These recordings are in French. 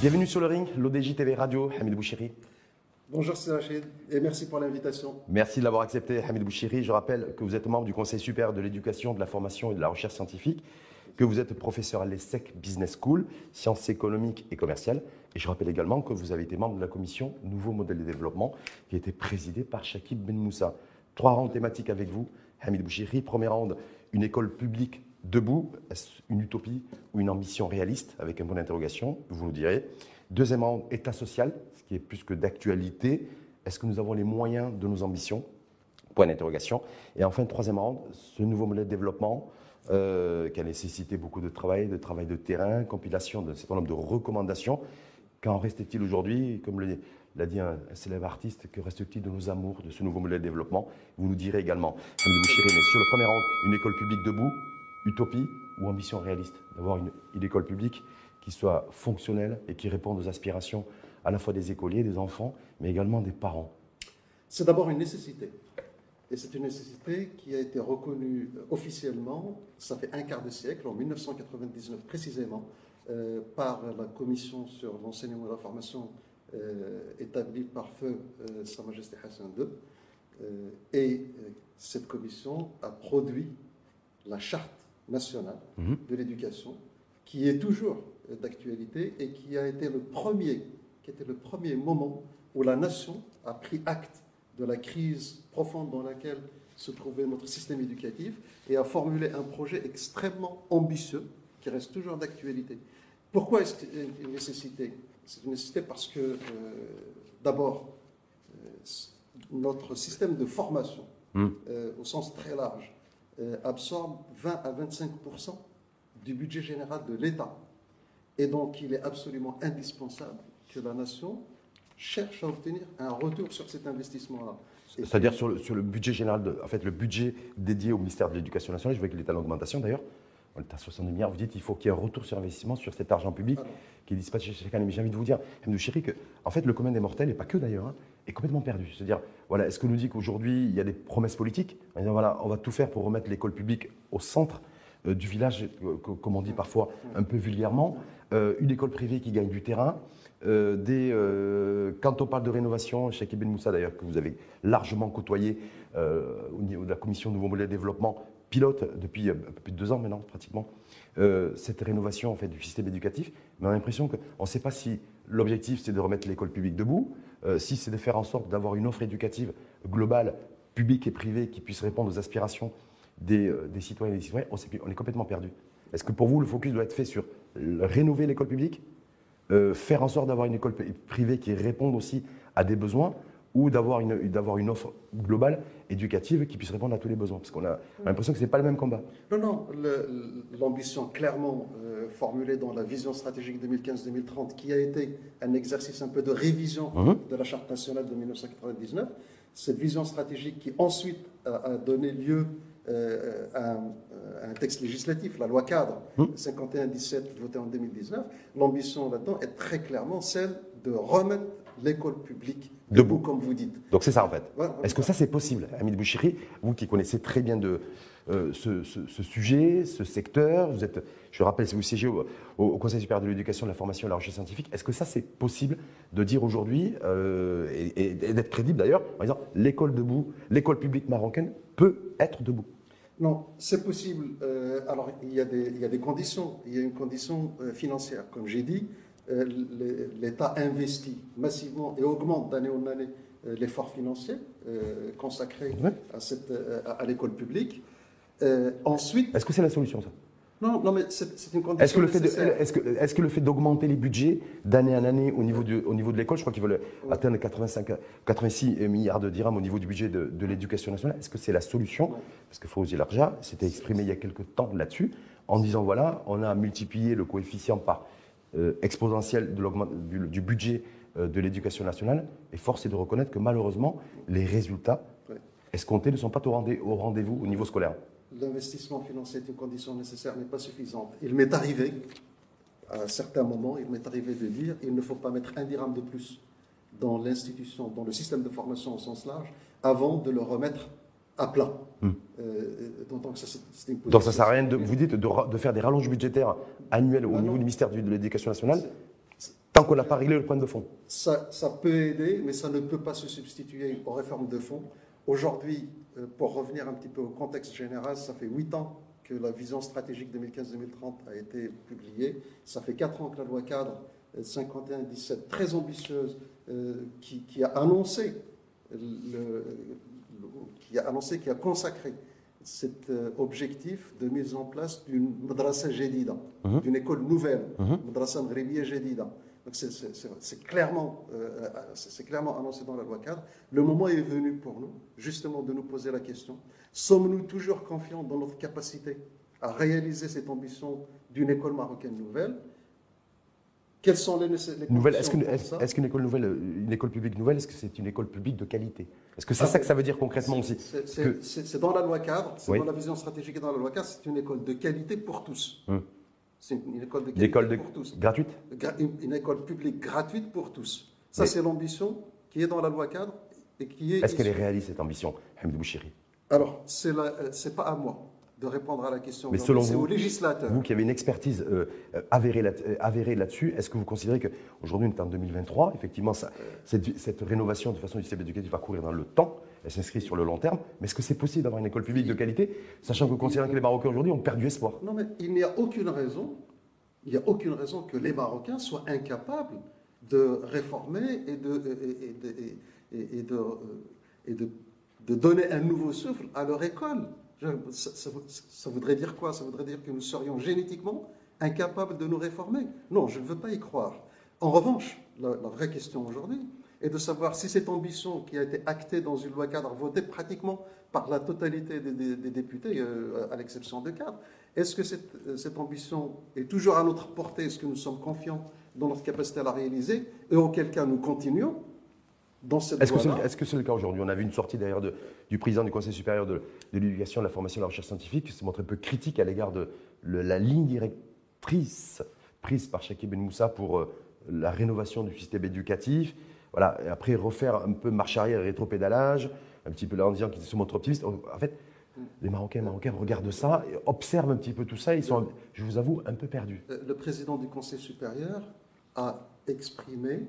Bienvenue sur le ring, l'ODJ TV Radio, Hamid Bouchiri. Bonjour Rachid et merci pour l'invitation. Merci de l'avoir accepté, Hamid Bouchiri. Je rappelle que vous êtes membre du Conseil supérieur de l'éducation, de la formation et de la recherche scientifique, que vous êtes professeur à l'ESSEC Business School, sciences économiques et commerciales. Et je rappelle également que vous avez été membre de la commission Nouveau modèle de développement qui a été présidée par Shakib Ben Moussa. Trois rounds thématiques avec vous, Hamid Bouchiri. Première round, une école publique debout, est-ce une utopie ou une ambition réaliste Avec un point d'interrogation, vous nous direz. Deuxième round, état social, qui est plus que d'actualité. Est-ce que nous avons les moyens de nos ambitions? Point d'interrogation. Et enfin, troisième round, ce nouveau modèle de développement euh, qui a nécessité beaucoup de travail, de travail de terrain, compilation d'un certain nombre de recommandations. Qu'en reste-t-il aujourd'hui? Comme l'a dit un, célèbre artiste, que reste-t-il de nos amours, de ce nouveau modèle de développement? Vous nous direz également. Vous mais sur le premier round, une école publique debout, utopie ou ambition réaliste? D'avoir une, école publique qui soit fonctionnelle et qui réponde aux aspirations à la fois des écoliers, des enfants, mais également des parents C'est d'abord une nécessité. Et c'est une nécessité qui a été reconnue officiellement, ça fait un quart de siècle, en 1999 précisément, euh, par la commission sur l'enseignement et la formation euh, établie par feu euh, Sa Majesté Hassan II. et cette commission a produit la charte nationale mhm. de l'éducation, qui est toujours d'actualité et qui a été le premier qui était le premier moment où la nation a pris acte de la crise profonde dans laquelle se trouvait notre système éducatif et a formulé un projet extrêmement ambitieux qui reste toujours d'actualité. Pourquoi est-ce une nécessité C'est une nécessité parce que, euh, d'abord, euh, notre système de formation, hmm. euh, au sens très large, absorbe 20 à 25% du budget général de l'État. Et donc, il est absolument indispensable que la nation cherche à obtenir un retour sur cet investissement-là. C'est-à-dire sur le, sur le, budget général, de, en fait, le budget dédié au ministère de l'Éducation nationale, je vois qu'il est en augmentation d'ailleurs. On est à 70 milliards. Vous dites qu'il faut qu'il y ait un retour sur investissement sur cet argent public qui est dispatché chaque année. Mais j'ai envie de vous dire, M. Chéri, que en fait, le commun des mortels, et pas que d'ailleurs, hein, est complètement perdu. C'est-à-dire, voilà, est-ce que nous dit qu'aujourd'hui, il y a des promesses politiques en disant, voilà, on va tout faire pour remettre l'école publique au centre euh, du village, euh, comme on dit parfois un peu vulgairement, euh, une école privée qui gagne du terrain, euh, des, euh, quand on parle de rénovation, Cheikh Ibn Moussa d'ailleurs, que vous avez largement côtoyé euh, au niveau de la commission Nouveau Modèle de Développement, pilote depuis un peu plus de deux ans maintenant pratiquement, cette rénovation fait, du système éducatif, mais on a l'impression qu'on ne sait pas si l'objectif c'est de remettre l'école publique debout, si c'est de faire en sorte d'avoir une offre éducative globale, publique et privée, qui puisse répondre aux aspirations des, citoyens et des citoyens, on, on est complètement perdu. Est-ce que pour vous, le focus doit être fait sur rénover l'école publique euh, faire en sorte d'avoir une école privée qui réponde aussi à des besoins ou d'avoir une, une offre globale éducative qui puisse répondre à tous les besoins Parce qu'on a, l'impression que ce n'est pas le même combat. Non, non, l'ambition clairement euh, formulée dans la vision stratégique 2015-2030, qui a été un exercice un peu de révision mhm. de la Charte nationale de 1999, cette vision stratégique qui ensuite a, donné lieu euh, à un texte législatif, la loi cadre 51-17 hum. votée en 2019, l'ambition là-dedans est très clairement celle de remettre l'école publique debout, comme vous dites. Donc c'est ça en fait. Est-ce que ça c'est possible Hamid Bouchiri, vous qui connaissez très bien de, euh, ce, sujet, ce secteur, vous êtes, je rappelle, si vous siégez au, Conseil supérieur de l'éducation, de la formation et de la recherche scientifique, est-ce que ça c'est possible de dire aujourd'hui, euh, et d'être crédible d'ailleurs, par exemple, l'école debout, l'école publique marocaine peut être debout? Non, c'est possible. Euh, alors, il y, a des, il y, a des, conditions. Il y a une condition financière. Comme j'ai dit, l'État investit massivement et augmente d'année en année l'effort financier consacré à, cette, à l'école publique. ensuite. Est-ce que c'est la solution, ça? Non, non, mais c'est une condition. Est-ce que, le fait est-ce que, est que, le fait d'augmenter les budgets d'année en année au niveau, du, au niveau de l'école, je crois qu'ils veulent atteindre 85, 86 milliards de dirhams au niveau du budget de, l'éducation nationale, est-ce que c'est la solution? Parce que Fawzi Larja s'était exprimé il y a quelques temps là-dessus, en disant voilà, on a multiplié le coefficient par euh, exponentiel de du, du, budget euh, de l'éducation nationale, et force est de reconnaître que malheureusement, les résultats escomptés ne sont pas au rendez-vous au niveau scolaire l'investissement financier est une condition nécessaire, mais pas suffisante. Il m'est arrivé, à certains moments, il m'est arrivé de dire il ne faut pas mettre un dirham de plus dans l'institution, dans le système de formation au sens large, avant de le remettre à plat. Hmm. Euh, donc, ça, une donc ça sert à rien, de, vous dites, de, de faire des rallonges budgétaires annuelles au niveau non. du ministère de l'Éducation nationale, tant qu'on n'a pas réglé le point de fond. Ça, ça peut aider, mais ça ne peut pas se substituer aux réformes de fond. Aujourd'hui, euh, pour revenir un petit peu au contexte général, ça fait huit ans que la vision stratégique 2015-2030 a été publiée. Ça fait quatre ans que la loi cadre euh, 51-17, très ambitieuse, euh, qui, qui a annoncé, le, le- qui a annoncé, qui a consacré cet euh, objectif de mise en place d'une madrasa jadida, Mhm. d'une école nouvelle, Mhm. madrasa mghribiya jadida. Donc c'est- clairement, euh, c'est clairement annoncé dans la loi cadre. Le moment est venu pour nous, justement, de nous poser la question sommes-nous toujours confiants dans notre capacité à réaliser cette ambition d'une école marocaine nouvelle Quelles sont les, les Nouvelle, est-ce qu'une école nouvelle, une école publique nouvelle, est-ce que c'est une école publique de qualité? Est-ce que c'est Ah, ça que ça veut dire concrètement aussi? C'est- que- dans la loi cadre, c'est Oui. dans la vision stratégique et dans la loi cadre, c'est une école de qualité pour tous. Hum. C'est une, une école de qualité école de- pour tous. gratuite? Gra- Une, une école publique gratuite pour tous. Ça, c'est l'ambition qui est dans la loi cadre et qui est. Est-ce qu'elle est réaliste cette ambition, Hamid Bouchiri? Alors, euh, c'est pas à moi de répondre à la question. Mais selon vous- au législateur. Vous qui avez une expertise euh, euh, avérée, là- euh, avérée là-dessus, est-ce que vous considérez qu'aujourd'hui on est en 2023, effectivement ça- cette, cette rénovation de façon du système éducatif va courir dans le temps, elle s'inscrit sur le long terme, mais est-ce que c'est possible d'avoir une école publique de qualité, sachant que vous considérez que les Marocains aujourd'hui ont perdu espoir? Non, mais il n'y a aucune raison, il n'y a aucune raison que les Marocains soient incapables de réformer et de, et, et de, et- et- et de, et de, de donner un nouveau souffle à leur école. Ça, ça vou- ça voudrait dire quoi? Ça voudrait dire que nous serions génétiquement incapables de nous réformer? Non, je ne veux pas y croire. En revanche, la, vraie question aujourd'hui est de savoir si cette ambition qui a été actée dans une loi cadre, votée pratiquement par la totalité des, députés, euh, à l'exception de cadre, est-ce que cette, euh, cette ambition est toujours à notre portée? Est-ce que nous sommes confiants dans notre capacité à la réaliser? Et auquel cas nous continuons dans cette Est-ce que c'est le, est-ce que c'est le cas aujourd'hui? On a vu une sortie d'ailleurs du président du Conseil supérieur de, de l'éducation, de la formation et de la recherche scientifique qui s'est montré un peu critique à l'égard de le- la ligne directrice prise par Chakib Ben Moussa pour euh, la rénovation du système éducatif. Voilà, et après refaire un peu marche arrière et rétropédalage, un petit peu là en disant qu'ils se montrent optimistes. En fait, les Marocains et Marocains regardent ça, observent un petit peu tout ça, ils sont, je vous avoue, un peu perdus. Euh, Le président du Conseil supérieur a exprimé,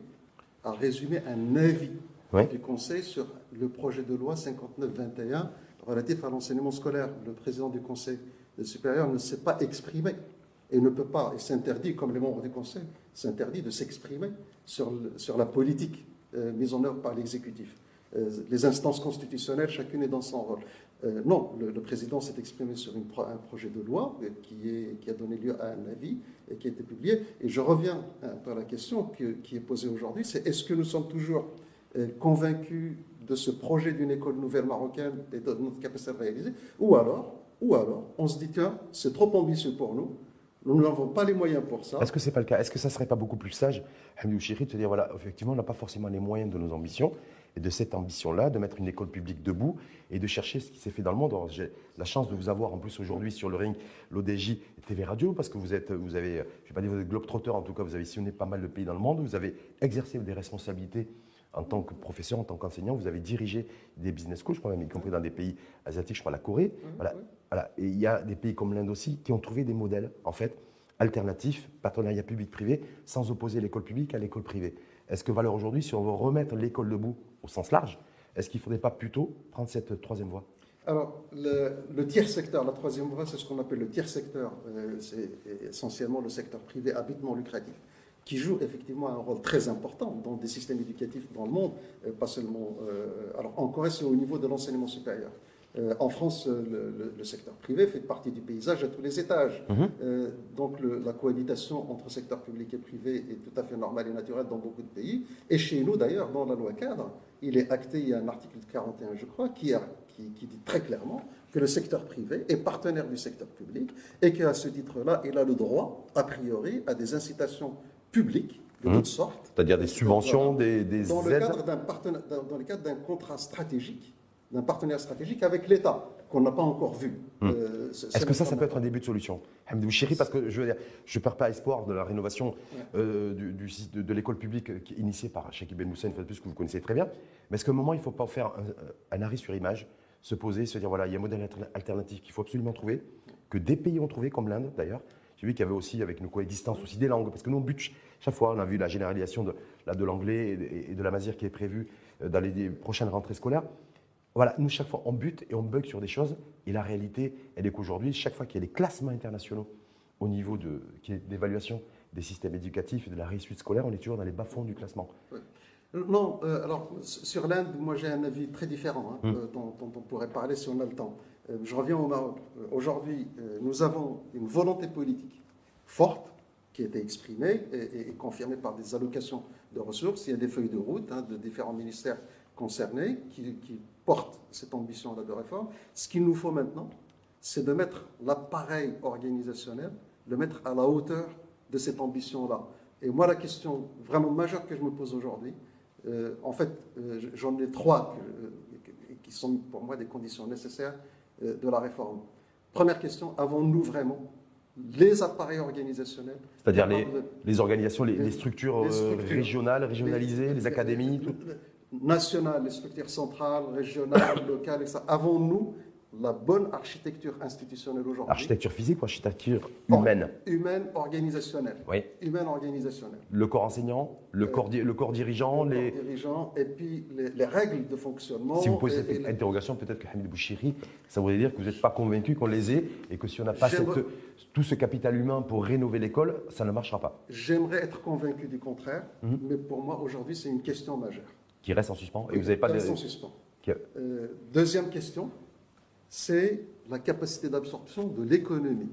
a résumé un avis Oui. du Conseil sur le projet de loi 59-21 relatif à l'enseignement scolaire. Le président du Conseil supérieur ne s'est pas exprimé et ne peut pas, et s'interdit, comme les membres du Conseil, s'interdit de s'exprimer sur la politique euh, mise en œuvre par l'exécutif. Euh, les instances constitutionnelles, chacune est dans son rôle. Euh, non, le, président s'est exprimé sur un projet de loi euh, qui, a donné lieu à un avis et qui a été publié. Et je reviens à la question que- qui est posée aujourd'hui, c'est est-ce que nous sommes toujours convaincus de ce projet d'une école nouvelle marocaine et de notre capacité à réaliser? Ou alors, ou alors on se dit, tiens, c'est trop ambitieux pour nous, nous n'avons pas les moyens pour ça. Est-ce que c'est pas le cas? Est-ce que ça serait pas beaucoup plus sage, Hamidou Chiri, de se dire voilà, effectivement, on n'a pas forcément les moyens de nos ambitions et de cette ambition-là, de mettre une école publique debout et de chercher ce qui s'est fait dans le monde. Alors, J'ai la chance de vous avoir en plus aujourd'hui sur le ring l'ODJ TV Radio parce que vous êtes, vous avez, je vais pas dire vous êtes globetrotter, en tout cas vous avez sillonné pas mal de pays dans le monde, vous avez exercé des responsabilités en tant que professeur, en tant qu'enseignant, vous avez dirigé des business schools, je crois même, y compris dans des pays asiatiques, je crois la Corée. Voilà. Voilà. Et il y a des pays comme l'Inde aussi qui ont trouvé des modèles, en fait, alternatifs, partenariat public-privé, sans opposer l'école publique à l'école privée. Est-ce que valeur aujourd'hui, si on veut remettre l'école debout au sens large, est-ce qu'il ne faudrait pas plutôt prendre cette troisième voie? Alors, le, le tiers secteur, la troisième voie, c'est ce qu'on appelle le tiers secteur. Euh, c'est essentiellement le secteur privé habitement lucratif, qui joue effectivement un rôle très important dans des systèmes éducatifs dans le monde, euh, pas seulement. euh, alors, en Corée, c'est au niveau de l'enseignement supérieur. Euh, en France, euh, le, le- le secteur privé fait partie du paysage à tous les étages. Euh, donc, le- la cohabitation entre secteur public et privé est tout à fait normale et naturelle dans beaucoup de pays. Et chez nous, d'ailleurs, dans la loi cadre, il est acté, il y a un article 41, je crois, qui, a- qui- qui dit très clairement que le secteur privé est partenaire du secteur public et qu'à ce titre-là, il a le droit, a priori, à des incitations publiques de Mhm. toutes sortes. C'est-à-dire des subventions, des, des Dans le aides cadre d'un dans le cadre d'un contrat stratégique, d'un partenaire stratégique avec l'État, qu'on n'a pas encore vu. Euh, Hmm. Est-ce c'est que ça, ça peut être un début de solution Hamidou Chiri, parce que je veux dire, je ne perds pas espoir de la rénovation euh, du, du de, de l'école publique euh, initiée par Cheikh Ben Moussa, une fois de plus, que vous connaissez très bien. Mais est-ce qu'à un moment, il ne faut pas faire un, un arrêt sur image se poser, se dire voilà, il y a un modèle alter- alternatif qu'il faut absolument trouver, que des pays ont trouvé, comme l'Inde d'ailleurs? J'ai vu qu'il y avait aussi, avec nos coexistences aussi des langues, parce que nous, on bute ch- chaque fois, on a vu la généralisation de, de l'anglais et, de la mazir qui est prévue euh, dans les prochaines rentrées scolaires. Voilà, nous, chaque fois, on bute et on bug sur des choses. Et la réalité, elle est qu'aujourd'hui, chaque fois qu'il y a des classements internationaux au niveau de, d'évaluation des systèmes éducatifs et de la réussite scolaire, on est toujours dans les bas-fonds du classement. Non, euh, alors sur l'Inde, moi j'ai un avis très différent hein, Hmm. euh, dont, dont on pourrait parler si on a le temps. Euh, je reviens au Maroc. Euh, Aujourd'hui, nous avons une volonté politique forte qui a été exprimée et, et- et confirmée par des allocations de ressources. Il y a des feuilles de route hein, de différents ministères concernés qui, qui cette ambition-là de réforme. Ce qu'il nous faut maintenant, c'est de mettre l'appareil organisationnel, de mettre à la hauteur de cette ambition-là. Et moi, la question vraiment majeure que je me pose aujourd'hui, euh, en fait, euh, j'en ai trois que- euh, qui sont pour moi des conditions nécessaires de la réforme. Première question, avons-nous vraiment les appareils organisationnels C'est-à-dire les, capables de- les organisations, les, structures, les structures. régionales, régionalisées, les, académies, tout. Nationales, les structures centrales, régionales, locales, etc. Avons-nous la bonne architecture institutionnelle aujourd'hui? Architecture physique ou architecture humaine? Humaine, organisationnelle. Oui. Humaine, organisationnelle. Le corps enseignant, le, Euh, corps, le corps dirigeant, Les les... dirigeants et puis les, les règles de fonctionnement. Si vous posez et- cette et interrogation, peut-être que Hamid Bouchiri, ça voudrait dire que vous n'êtes pas convaincu qu'on les ait et que si on n'a pas cette- tout ce capital humain pour rénover l'école, ça ne marchera pas. J'aimerais être convaincu du contraire, Mhm. mais pour moi, aujourd'hui, c'est une question majeure. Qui reste en suspens et vous n'avez pas de... en suspens. qui- Euh, deuxième question, c'est la capacité d'absorption de l'économie.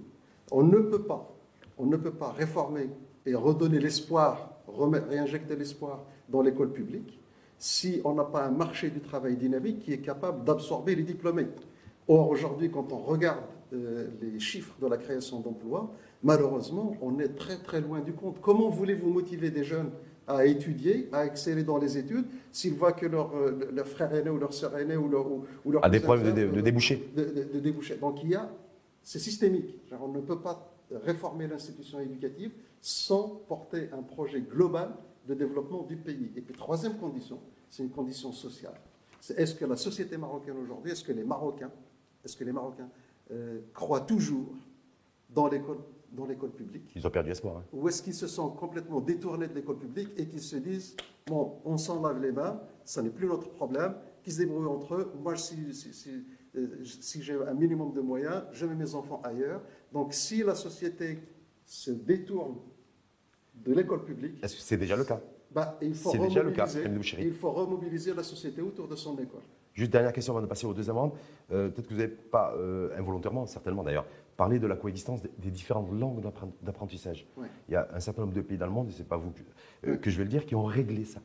On ne peut pas, on ne peut pas réformer et redonner l'espoir, réinjecter l'espoir dans l'école publique si on n'a pas un marché du travail dynamique qui est capable d'absorber les diplômés. Or, aujourd'hui, quand on regarde euh, les chiffres de la création d'emplois, malheureusement, on est très très loin du compte. Comment voulez-vous motiver des jeunes à étudier, à exceller dans les études, s'ils voient que leur, euh, leur frère aîné ou leur sœur aînée ou leur, ou, leur a des problèmes de, sœur, de- de euh, débouchés. de, de- de débouchés. Donc il y a, c'est systémique. Genre, on ne peut pas réformer l'institution éducative sans porter un projet global de développement du pays. Et puis troisième condition, c'est une condition sociale. C'est est-ce que la société marocaine aujourd'hui, est-ce que les Marocains, est-ce que les Marocains euh, croient toujours dans l'école, dans l'école publique Ils ont perdu espoir. hein. ou est-ce qu'ils se sont complètement détournés de l'école publique et qu'ils se disent bon, on s'en lave les mains, ça n'est plus notre problème, qu'ils se débrouillent entre eux. Moi, si, si, si, euh, si j'ai un minimum de moyens, je mets mes enfants ailleurs. Donc, si la société se détourne de l'école publique, Est-ce que c'est déjà le cas? bah, il, faut C'est déjà le cas, il faut remobiliser la société autour de son école. Juste dernière question avant de passer au deuxième round. Euh, Peut-être que vous n'avez pas, euh, involontairement, certainement d'ailleurs, parlé de la coexistence des, différentes langues d'appren- d'apprentissage. Ouais. Il y a un certain nombre de pays dans le monde, et ce n'est pas vous que, euh, que je vais le dire, qui ont réglé ça.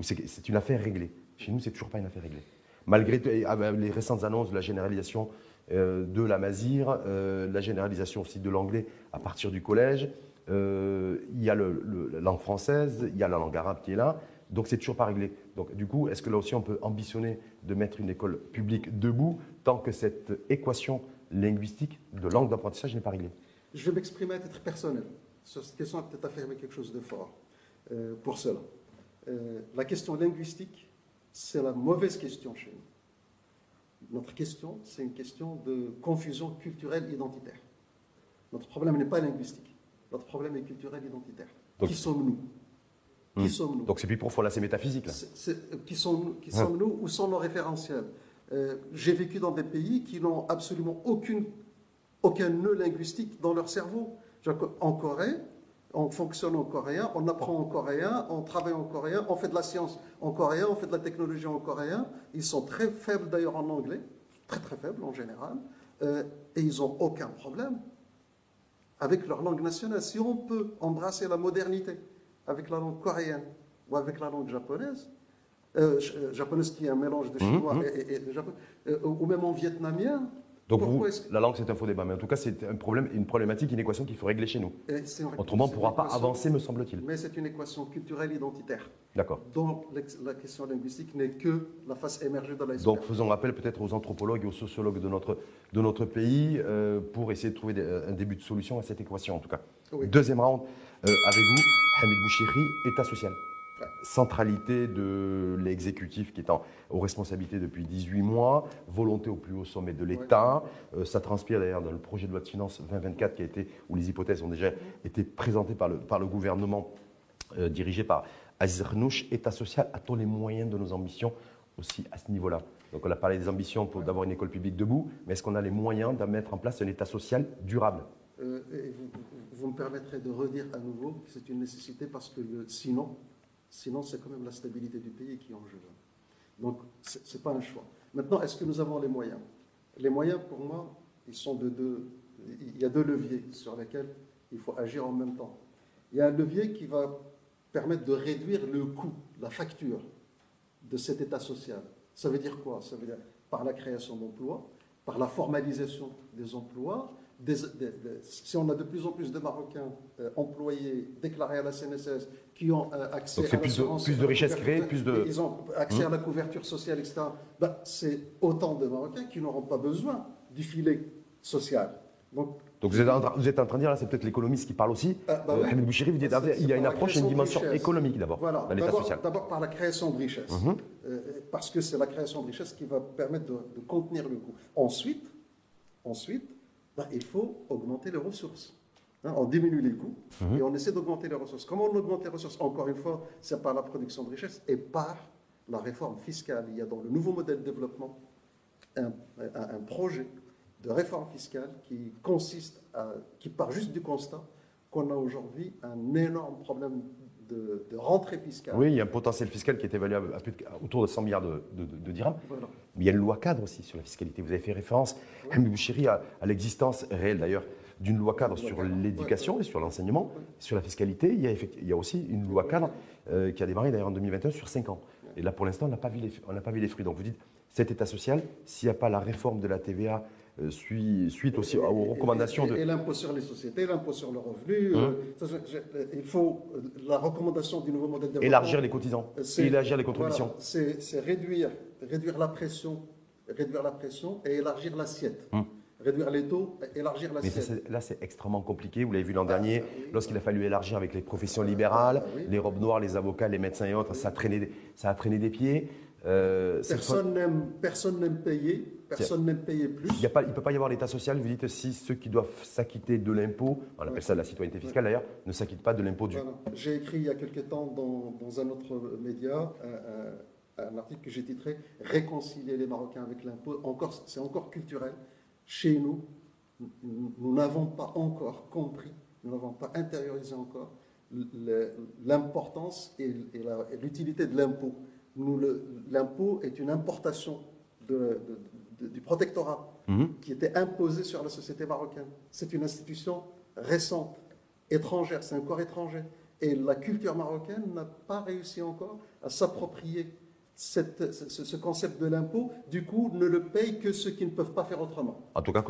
C'est une affaire réglée. Chez nous, c'est toujours pas une affaire réglée. Malgré et avec les récentes annonces de la généralisation euh, de la Mazir, euh, la généralisation aussi de l'anglais à partir du collège, il y a le- le- la langue française, il y a la langue arabe qui est là, donc c'est toujours pas réglé. Donc du coup, est-ce que là aussi on peut ambitionner de mettre une école publique debout tant que cette équation linguistique de langue d'apprentissage n'est pas réglée Je vais m'exprimer à titre personnel. Sur cette question, peut-être affirmer quelque chose de fort euh, pour cela. Euh, la question linguistique, c'est la mauvaise question chez nous. Notre question, c'est une question de confusion culturelle identitaire. Notre problème n'est pas linguistique. Notre problème est culturel identitaire. Donc- qui sommes-nous? Qui Hmm. sommes-nous? Donc c'est plus profond là, c'est métaphysique là. c'est- qui sommes-nous? Qui Ouais. sommes-nous? Où sont nos référentiels? Euh, J'ai vécu dans des pays qui n'ont absolument aucune, aucun nœud linguistique dans leur cerveau. En Corée, on fonctionne en coréen, on apprend en coréen, on travaille en coréen, on fait de la science en coréen, on fait de la technologie en coréen. Ils sont très faibles d'ailleurs en anglais, très très faibles en général, Euh, et ils n'ont aucun problème avec leur langue nationale. Si on peut embrasser la modernité avec la langue coréenne ou avec la langue japonaise, euh, euh, japonaise qui est un mélange de Mhm, chinois mhm. et, et- japonais, euh, ou même en vietnamien, Donc vous, la langue c'est un faux débat, mais en tout cas c'est un problème, une problématique, une équation qu'il faut régler chez nous. une- Autrement on ne pourra pas avancer, me semble-t-il. Mais c'est une équation culturelle identitaire, D'accord. dont la question linguistique n'est que la face émergée de l'iceberg. Donc faisons appel peut-être aux anthropologues et aux sociologues de notre, de notre pays euh, pour essayer de trouver un début de solution à cette équation en tout cas. Oui. Deuxième round euh, avec vous, Hamid Bouchiri, État social. Centralité de l'exécutif qui est en, aux responsabilités depuis 18 mois, volonté au plus haut sommet de l'État. Euh, ça transpire d'ailleurs dans le projet de loi de finances 2024 qui a été, où les hypothèses ont déjà été présentées par le, par le gouvernement euh, dirigé par Aziz Renouch. État social, a-t-on les moyens de nos ambitions aussi à ce niveau-là? Donc on a parlé des ambitions pour d'avoir une école publique debout, mais est-ce qu'on a les moyens de mettre en place un État social durable? Euh, et vous, vous, me permettrez de redire à nouveau que c'est une nécessité parce que le, sinon, Sinon, c'est quand même la stabilité du pays qui est en jeu. Donc, ce n'est pas un choix. Maintenant, est-ce que nous avons les moyens? Les moyens, pour moi, ils sont de deux. Il y a deux leviers sur lesquels il faut agir en même temps. Il y a un levier qui va permettre de réduire le coût, la facture de cet état social. Ça veut dire quoi? Ça veut dire par la création d'emplois, par la formalisation des emplois, si on a de plus en plus de Marocains euh, employés, déclarés à la CNSS, qui ont euh, accès à plus de, plus de richesses créées, plus de... Ils ont accès à la couverture sociale, etc. Ben, c'est autant de Marocains qui n'auront pas besoin du filet social. Donc, donc vous, êtes en, vous êtes en train de dire, là, c'est peut-être l'économiste qui parle aussi. Euh, bah euh, Bouchiri, vous dites, il y a une approche, une dimension économique d'abord voilà. dans l'État social. D'abord par la création de richesses, mhm. parce que c'est la création de richesses qui va permettre de, de contenir le coût. Ensuite, ensuite ben, il faut augmenter les ressources. Hein, on diminue les coûts mhm. et on essaie d'augmenter les ressources. Comment on augmente les ressources? Encore une fois, c'est par la production de richesses et par la réforme fiscale. Il y a dans le nouveau modèle de développement un, projet de réforme fiscale qui consiste à, qui part juste du constat qu'on a aujourd'hui un énorme problème de, rentrée fiscale. Oui, il y a un potentiel fiscal qui est évalué à, autour de 100 milliards de, dirhams. Mais il y a une loi cadre aussi sur la fiscalité. Vous avez fait référence, oui. Bouchiri, à, l'existence réelle d'ailleurs d'une loi cadre sur l'éducation et sur l'enseignement, sur la fiscalité. Il y a, il y a aussi une loi cadre euh, qui a démarré d'ailleurs en 2021 sur 5 ans. Et là, pour l'instant, on n'a pas, pas vu les fruits. Donc vous dites, cet État social, s'il n'y a pas la réforme de la TVA, euh, suite aussi aux recommandations de... Et l'impôt sur les sociétés, l'impôt sur le revenu. Hein euh, il faut euh, la recommandation du nouveau modèle de développement. Élargir les cotisants, élargir les contributions. c'est réduire, réduire la pression, réduire la pression et élargir l'assiette. Hein réduire les taux, élargir l'assiette. Mais là, c'est extrêmement compliqué. Vous l'avez vu l'an dernier, ah, lorsqu'il a fallu élargir avec les professions libérales, ah, les robes noires, les avocats, les médecins et autres, ça, a traîné, ça a traîné des pieds. Personne n'aime payer. Personne n'aime payer plus. Il ne peut pas y avoir l'État social, vous dites, si ceux qui doivent s'acquitter de l'impôt, on appelle ça la citoyenneté fiscale d'ailleurs, ne s'acquittent pas de l'impôt du. J'ai écrit il y a quelque temps dans, un autre média un, article que j'ai titré Réconcilier les Marocains avec l'impôt. C'est encore culturel. Chez nous, nous n'avons pas encore compris, nous n'avons pas intériorisé encore l'importance et l'utilité de l'impôt. L'impôt est une importation de, du protectorat mhm. qui était imposé sur la société marocaine. C'est une institution récente, étrangère, c'est un corps étranger. Et la culture marocaine n'a pas réussi encore à s'approprier ce, concept de l'impôt, du coup, ne le payent que ceux qui ne peuvent pas faire autrement. En tout cas,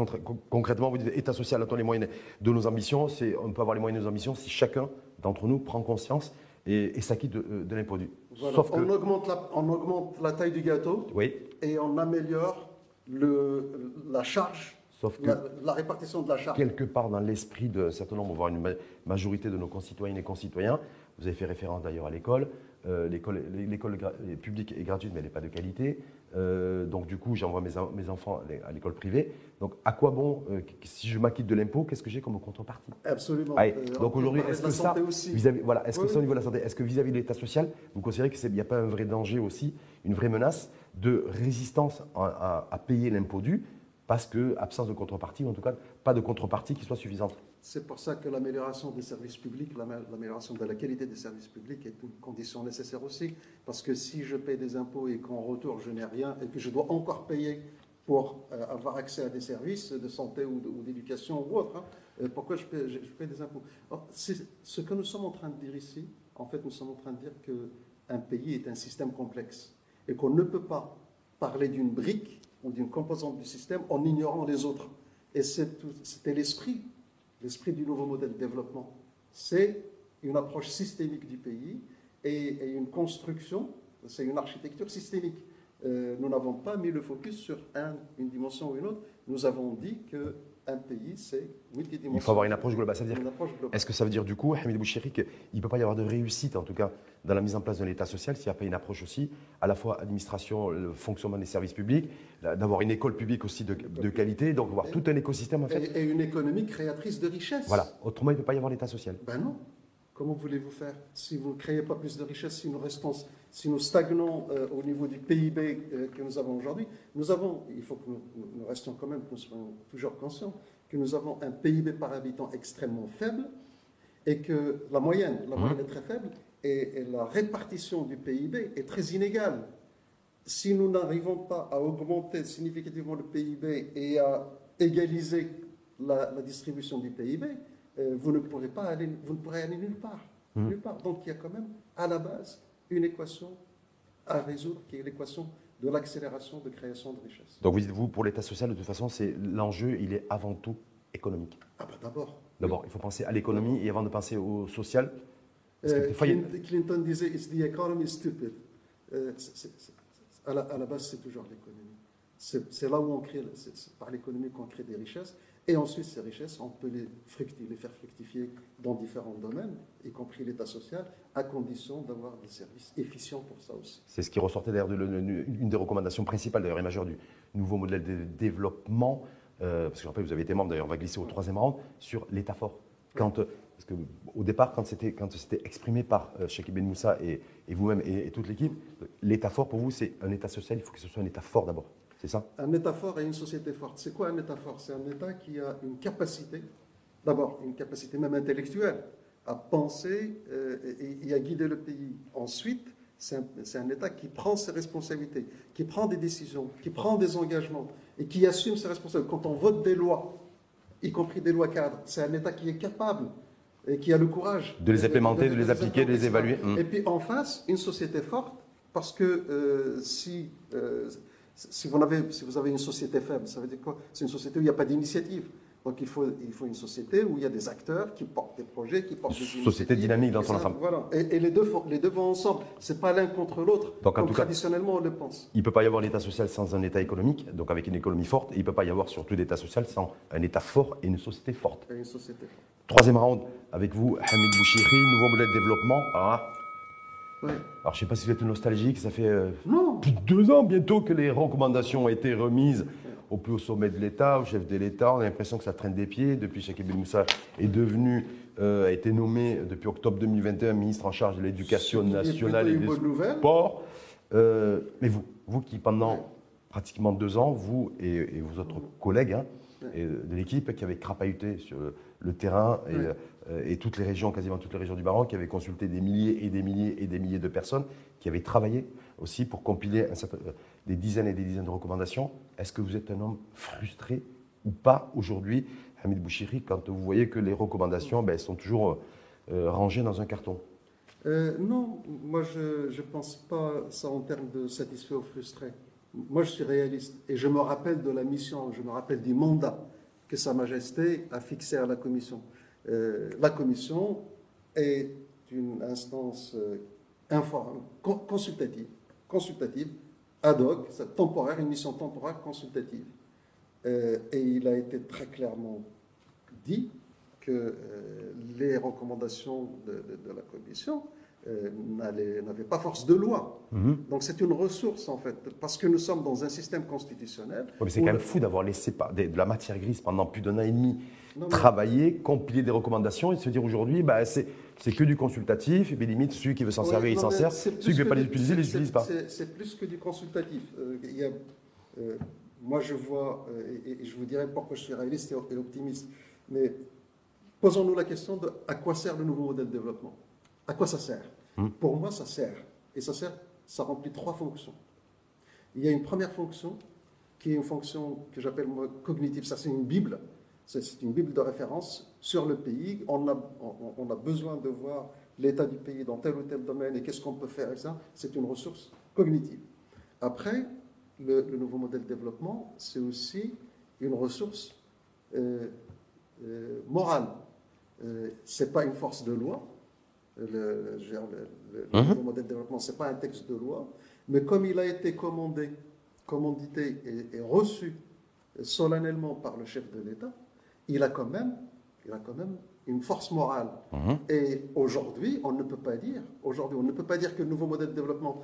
concrètement, vous dites État social attend les moyens de nos ambitions? On peut avoir les moyens de nos ambitions si chacun d'entre nous prend conscience et, s'acquitte de, euh, de l'impôt. on, augmente la, on augmente la taille du gâteau oui. et on améliore le, la charge, Sauf que la, répartition de la charge. Quelque part dans l'esprit d'un certain nombre, voire une majorité de nos concitoyennes et concitoyens, vous avez fait référence d'ailleurs à l'école, euh, l'école publique est gratuite mais elle n'est pas de qualité, euh, donc du coup j'envoie mes, mes, enfants à l'école privée, donc à quoi bon, euh, si je m'acquitte de l'impôt, qu'est-ce que j'ai comme contrepartie? Absolument. donc aujourd'hui, est-ce que ça, vis-à-vis, voilà, est-ce que ça au niveau de la santé, est-ce que vis-à-vis de l'État social, vous considérez qu'il n'y a pas un vrai danger aussi, une vraie menace de résistance à, payer l'impôt dû parce que absence de contrepartie, ou en tout cas pas de contrepartie qui soit suffisante? C'est pour ça que l'amélioration des services publics, l'amélioration de la qualité des services publics est une condition nécessaire aussi. Parce que si je paye des impôts et qu'en retour je n'ai rien et que je dois encore payer pour euh, avoir accès à des services de santé ou d'éducation ou autre, hein, euh, pourquoi je paye, des impôts? Ce que nous sommes en train de dire ici, en fait, nous sommes en train de dire qu'un pays est un système complexe et qu'on ne peut pas parler d'une brique ou d'une composante du système en ignorant les autres. Et c'était l'esprit, l'esprit du nouveau modèle de développement. C'est une approche systémique du pays et, une construction, c'est une architecture systémique. euh, nous n'avons pas mis le focus sur un- une dimension ou une autre. Nous avons dit qu'un pays, c'est multidimensionnel. Il faut avoir une approche globale. Est-ce que ça veut dire du coup, Hamid Bouchiri, qu'il ne peut pas y avoir de réussite, en tout cas, dans la mise en place de l'État social, s'il n'y a pas une approche aussi, à la fois administration, le fonctionnement des services publics, d'avoir une école publique aussi de, de qualité, donc avoir tout un écosystème en fait. Et, et une économie créatrice de richesse. Voilà. Autrement, il ne peut pas y avoir l'État social. Ben non. Comment voulez-vous faire si vous ne créez pas plus de richesse, si nous, restons, si nous stagnons euh, au niveau du PIB euh, que nous avons aujourd'hui? Nous avons, il faut que nous, nous- nous restions quand même, que nous soyons toujours conscients, que nous avons un PIB par habitant extrêmement faible et que la moyenne, la moyenne est très faible et, et la répartition du PIB est très inégale. Si nous n'arrivons pas à augmenter significativement le PIB et à égaliser la, la distribution du PIB, euh, vous ne pourrez pas aller, vous ne pourrez aller nulle part, Mhm. nulle part. Donc il y a quand même à la base une équation à résoudre qui est l'équation de l'accélération de création de richesse. Donc vous dites, vous, pour l'État social, de toute façon, c'est l'enjeu, il est avant tout économique. Ah ben d'abord. D'abord, il faut penser à l'économie et avant de pencer au social. Euh, des fois, il y a- Clin- Clinton disait It's the economy stupid. Euh, à, la, à la base, c'est toujours l'économie. C'est là où on crée, par l'économie qu'on crée des richesses. Et ensuite, ces richesses, on peut les, faire fructifier dans différents domaines, y compris l'État social, à condition d'avoir des services efficients pour ça aussi. C'est ce qui ressortait d'ailleurs de des recommandations principales d'ailleurs et majeures du nouveau modèle de développement, euh, parce que je rappelle, vous avez été membre, d'ailleurs on va glisser au troisième round, sur l'État fort. Quand, euh, parce que au départ, quand c'était, quand c'était exprimé par euh, Cheikh Ben Moussa et, et vous-même et, et toute l'équipe, l'État fort pour vous, c'est un État social, il faut que ce soit un État fort d'abord. C'est ça Un État fort et une société forte. C'est quoi un État fort C'est un État qui a une capacité, d'abord une capacité même intellectuelle, à penser euh, et, et à guider le pays. Ensuite, c'est un, État qui prend ses responsabilités, qui prend des décisions, qui prend des engagements et qui assume ses responsabilités. Quand on vote des lois, y compris des lois cadres, c'est un État qui est capable et qui a le courage De les implémenter, de les appliquer, de les évaluer. Mm. Et puis en face, une société forte, parce que euh, si, euh, si, vous avez, si vous avez une société faible, ça veut dire quoi? C'est une société où il n'y a pas d'initiative. Donc il faut, il faut une société où il y a des acteurs qui portent des projets, qui portent des Société dynamique dans son ensemble. Voilà. Et, et les, deux, font- les deux vont ensemble. C'est pas l'un contre l'autre, Donc, en comme tout cas- traditionnellement on le pense. Il ne peut pas y avoir l'État social sans un État économique, donc avec une économie forte, et il ne peut pas y avoir surtout d'État social sans un État fort et une société forte. Et une société forte. Troisième round avec vous, Hamid Bouchiri, nouveau modèle de développement. Ouais. alors, je ne sais pas si vous êtes nostalgique, ça fait euh, Non, plus de deux ans bientôt que les recommandations ont été remises au plus haut sommet de l'État, au chef de l'État. On a l'impression que ça traîne des pieds. Depuis Cheikh Ben Moussa est devenu, euh, a été nommé depuis octobre 2021 ministre en charge de l'éducation nationale et des sports. Euh, mais vous, vous qui pendant pratiquement deux ans, vous et, et vos autres collègues hein, et de l'équipe qui avaient crapahuté sur le, le terrain et, euh, et toutes les régions, quasiment toutes les régions du Maroc, qui avaient consulté des milliers et des milliers et des milliers de personnes, qui avaient travaillé aussi pour compiler un certain- euh, des dizaines et des dizaines de recommandations. Est-ce que vous êtes un homme frustré ou pas aujourd'hui, Hamid Bouchiri, quand vous voyez que les recommandations ben, sont toujours euh, euh, rangées dans un carton? Euh, non, moi je ne pense pas ça en termes de satisfait ou frustré. Moi je suis réaliste et je me rappelle de la mission, je me rappelle du mandat que Sa Majesté a fixé à la Commission. Euh, la Commission est une instance euh, consultative, consultative, ad hoc, temporaire, une mission temporaire consultative. Euh, et il a été très clairement dit que les recommandations de la Commission euh, n'avaient pas force de loi. Donc c'est une ressource en fait, parce que nous sommes dans un système constitutionnel. Mais c'est quand le- même fou d'avoir laissé de la matière grise pendant plus d'un an et demi Non, mais- travailler, compiler des recommandations et se dire aujourd'hui, bah, c'est c'est que du consultatif, et puis limite, celui qui veut s'en Ouais, servir, il s'en sert, celui qui ne veut pas les utiliser, il les c'est- utilise pas. c'est- plus que du consultatif. Euh, il y a, euh, moi, je vois, euh, et, et je vous dirai pourquoi je suis réaliste et, et optimiste, mais posons-nous la question de à quoi sert le nouveau modèle de développement? À quoi ça sert? Hmm. Pour moi, ça sert. Et ça sert, ça remplit trois fonctions. Il y a une première fonction qui est une fonction que j'appelle cognitive. Ça, c'est une Bible. C'est une Bible de référence sur le pays. On a, besoin de voir l'état du pays dans tel ou tel domaine et qu'est-ce qu'on peut faire ça. C'est une ressource cognitive. Après, le, le nouveau modèle de développement, c'est aussi une ressource euh, euh, morale. Euh, c'est pas une force de loi. Le, dire, le- le- le Mhm. nouveau modèle de développement, c'est pas un texte de loi, Mais comme il a été commandé, commandité et, et reçu solennellement par le chef de l'État, il a quand même, il a quand même une force morale. Mhm. Et aujourd'hui, on ne peut pas dire, aujourd'hui, on ne peut pas dire que le nouveau modèle de développement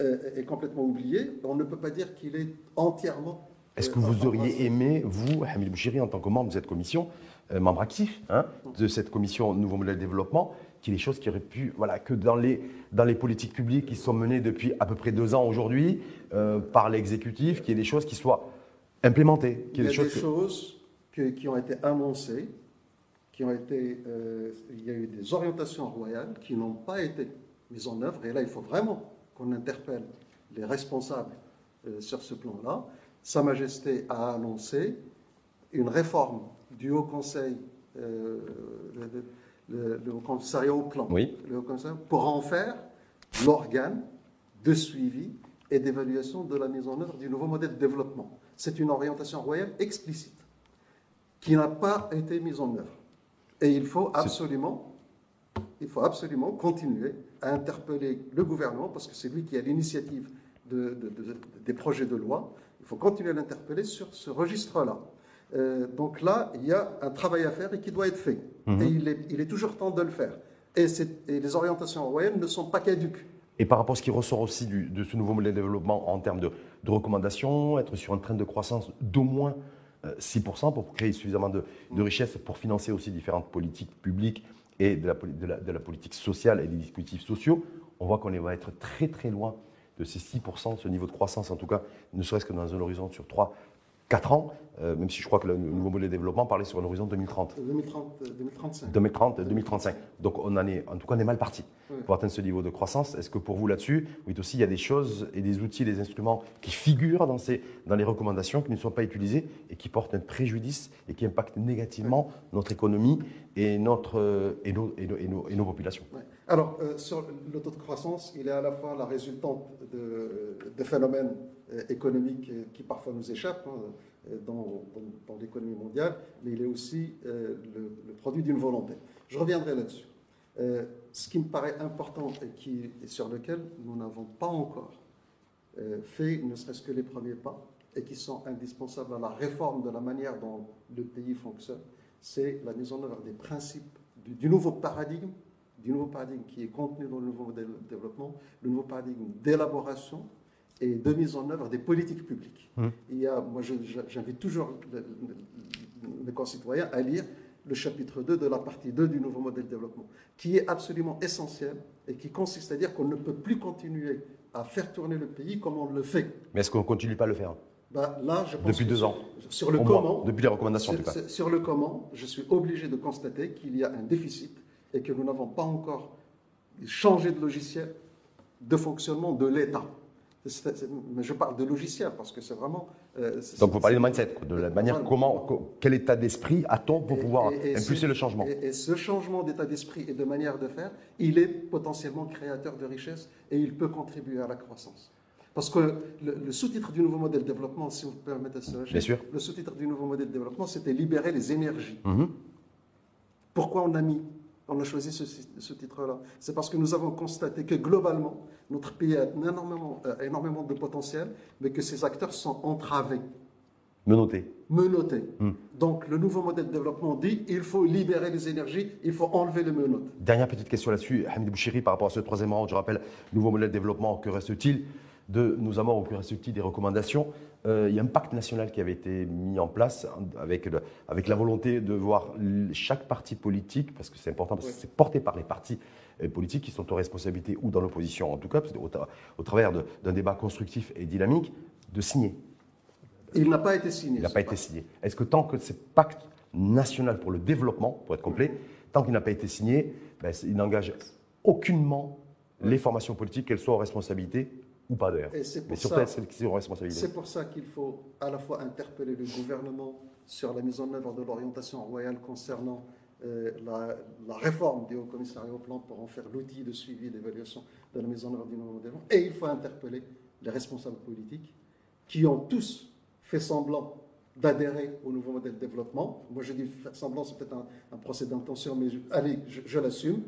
euh, est complètement oublié. On ne peut pas dire qu'il est entièrement. Est-ce euh, que vous auriez aimé, vous, Hamid Bouchiri, en tant que membre de cette commission, euh, membre actif hein, de cette commission Nouveau Modèle de Développement, qu'il y ait des choses qui auraient pu, voilà, que dans les, dans les politiques publiques qui sont menées depuis à peu près deux ans aujourd'hui euh, par l'exécutif, qu'il y ait des choses qui soient implémentées, qu'il Il y a ait des des choses. que- choses que- qui ont été annoncées, qui ont été, euh, il y a eu des orientations royales qui n'ont pas été mises en œuvre. Et là, il faut vraiment qu'on interpelle les responsables euh, sur ce plan-là. Sa Majesté a annoncé une réforme du Haut Conseil, le, le- Commissariat au Plan, Oui. le Haut Commissariat, pour en faire l'organe de suivi et d'évaluation de la mise en œuvre du nouveau modèle de développement. C'est une orientation royale explicite qui n'a pas été mise en œuvre. Et il faut absolument, il faut absolument continuer à interpeller le gouvernement, parce que c'est lui qui a l'initiative de- de- de- des projets de loi. Il faut continuer à l'interpeller sur ce registre-là. Euh, donc là, il y a un travail à faire et qui doit être fait. Et il est, il est toujours temps de le faire. Et, les orientations royales ne sont pas caduques. Et par rapport à ce qui ressort aussi du- de ce nouveau modèle de développement en termes de, de recommandations, être sur un train de croissance d'au moins euh, 6% pour créer suffisamment de, de richesses pour financer aussi différentes politiques publiques et de la, poli- de la- de la politique sociale et des dispositifs sociaux, on voit qu'on va être très très loin de ces 6%, ce niveau de croissance en tout cas, ne serait-ce que dans un horizon sur 3, 4 ans, euh, même si je crois que le nouveau modèle de développement parlait sur un horizon 2030. 2030, euh, 2035. 2030, 2035. Donc on en est, en tout cas, on est mal parti Oui. pour atteindre ce niveau de croissance. Est-ce que pour vous là-dessus, oui aussi, il y a des choses et des outils, des instruments qui figurent dans, ces, dans les recommandations, qui ne sont pas utilisés et qui portent un préjudice et qui impactent négativement notre économie et, notre, euh, et, nos, et, nos, et nos- et nos populations? Alors, euh, sur le taux de croissance, il est à la fois la résultante de, phénomènes euh, économiques euh, qui parfois nous échappent hein, dans, l'économie mondiale, mais il est aussi le, produit d'une volonté. Je reviendrai là-dessus. Ce qui me paraît important et, sur lequel nous n'avons pas encore fait ne serait-ce que les premiers pas et qui sont indispensables à la réforme de la manière dont le pays fonctionne, c'est la mise en œuvre des principes du nouveau paradigme, du nouveau paradigme qui est contenu dans le nouveau modèle de développement, le nouveau paradigme d'élaboration et de mise en œuvre des politiques publiques. Mmh. Il y a, moi, j'invite toujours mes concitoyens à lire le chapitre 2 de la partie 2 du nouveau modèle de développement, qui est absolument essentiel et qui consiste à dire qu'on ne peut plus continuer à faire tourner le pays comme on le fait. Mais est-ce qu'on ne continue pas à le faire? Bah, là, je pense Depuis deux sur- ans. Sur le Au moins, comment, depuis les recommandations en sur, tout cas. sur le comment, je suis obligé de constater qu'il y a un déficit et que nous n'avons pas encore changé de logiciel de fonctionnement de l'État. Mais je parle de logiciel parce que c'est vraiment. euh, Donc vous parlez de mindset, de la manière comment, co- quel état d'esprit a-t-on pour Et- pouvoir et- et impulser ce- le changement Et, ce changement d'état d'esprit et de manière de faire, il est potentiellement créateur de richesse et il peut contribuer à la croissance. Parce que le, le sous-titre du nouveau modèle de développement, si vous permettez cela, Bien sûr. le sous-titre du nouveau modèle de développement, c'était libérer les énergies. Mhm. Pourquoi on a mis, on a choisi ce, ce titre-là C'est parce que nous avons constaté que globalement, notre pays a énormément, euh, énormément de potentiel, mais que ces acteurs sont entravés, Me noter. menottés. Hmm. Donc le nouveau modèle de développement dit il faut libérer les énergies, il faut enlever les menottes. Dernière petite question là-dessus, Hamid Bouchiri, par rapport à ce troisième round, je rappelle, nouveau modèle de développement, que reste-t-il? De ou que reste-t-il des recommandations Euh, Il y a un pacte national qui avait été mis en place avec, le- avec la volonté de voir chaque parti politique, parce que c'est important, parce que c'est porté par les partis euh, politiques qui sont aux responsabilités ou dans l'opposition en tout cas, au, tra- au travers d'un débat constructif et dynamique, de signer. Il n'a pas été signé. Il n'a pas été signé. Est-ce que tant que ce pacte national pour le développement, pour être complet, tant qu'il n'a pas été signé, ben, il n'engage aucunement les formations politiques, qu'elles soient aux responsabilités ou pas d'ailleurs. Et c'est pour Mais surtout ça- celles qui sont aux responsabilités. C'est pour ça qu'il faut à la fois interpeller le gouvernement sur la mise en œuvre de l'orientation royale concernant euh, la, la réforme du Haut Commissariat au Plan pour en faire l'outil de suivi et d'évaluation de la mise en œuvre du nouveau modèle. Et il faut interpeller les responsables politiques qui ont tous fait semblant d'adhérer au nouveau modèle de développement. Moi, je dis faire semblant, c'est peut-être un, un procès d'intention, mais je- allez, je, je l'assume.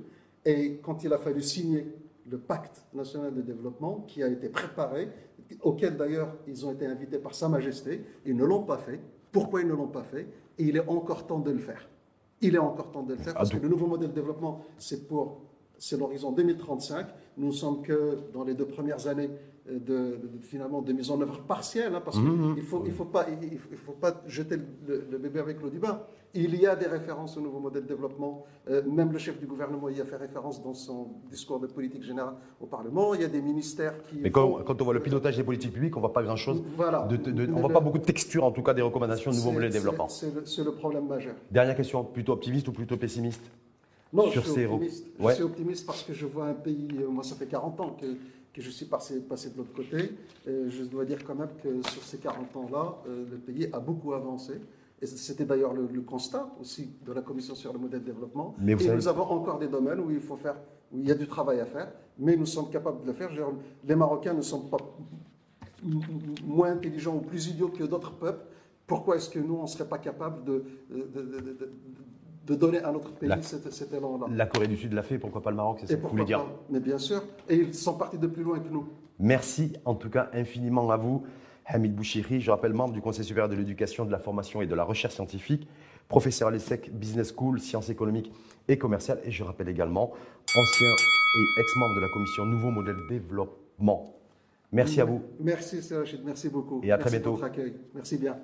Et quand il a fallu signer le pacte national de développement qui a été préparé, auquel d'ailleurs ils ont été invités par Sa Majesté. Ils ne l'ont pas fait. Pourquoi ils ne l'ont pas fait? Et il est encore temps de le faire. Il est encore temps de le faire parce que le nouveau modèle de développement, c'est pour c'est l'horizon 2035. Nous ne sommes que dans les deux premières années de, finalement de mise en œuvre partielle, hein, parce qu'il mmh, mmh. ne faut, il faut, pas, il faut pas jeter le, bébé avec l'eau du bain. Il y a des références au nouveau modèle de développement. Euh, même le chef du gouvernement y a fait référence dans son discours de politique générale au Parlement. Il y a des ministères qui. Mais quand, quand on voit le pilotage des politiques publiques, on ne voit pas grand-chose. Voilà. on ne voit pas beaucoup de texture, en tout cas, des recommandations du nouveau modèle de développement. C'est le, problème majeur. Dernière question, plutôt optimiste ou plutôt pessimiste non, je suis, optimiste. je suis optimiste parce que je vois un pays, euh, moi ça fait 40 ans que que je suis passé, passé de l'autre côté. je dois dire quand même que sur ces 40 ans-là, euh, le pays a beaucoup avancé. Et c'était d'ailleurs le, constat aussi de la Commission sur le modèle de développement. Mais et nous avons encore des domaines où il faut faire, où il y a du travail à faire, mais nous sommes capables de le faire. Les Marocains ne sont pas moins intelligents ou plus idiots que d'autres peuples. Pourquoi est-ce que nous, on ne serait pas capable de, de, de donner à notre pays cet, élan-là. La Corée du Sud l'a fait, pourquoi pas le Maroc C'est ça que vous voulez dire Mais bien sûr, et ils sont partis de plus loin que nous. Merci en tout cas infiniment à vous, Hamid Bouchiri. Je rappelle membre du Conseil supérieur de l'éducation, de la formation et de la recherche scientifique, professeur à l'ESSEC Business School, sciences économiques et commerciales. Et je rappelle également ancien et ex-membre de la commission Nouveau Modèle Développement. Merci à vous. Merci, Rachid. Merci beaucoup. Et à très bientôt. Pour votre accueil. Merci bien.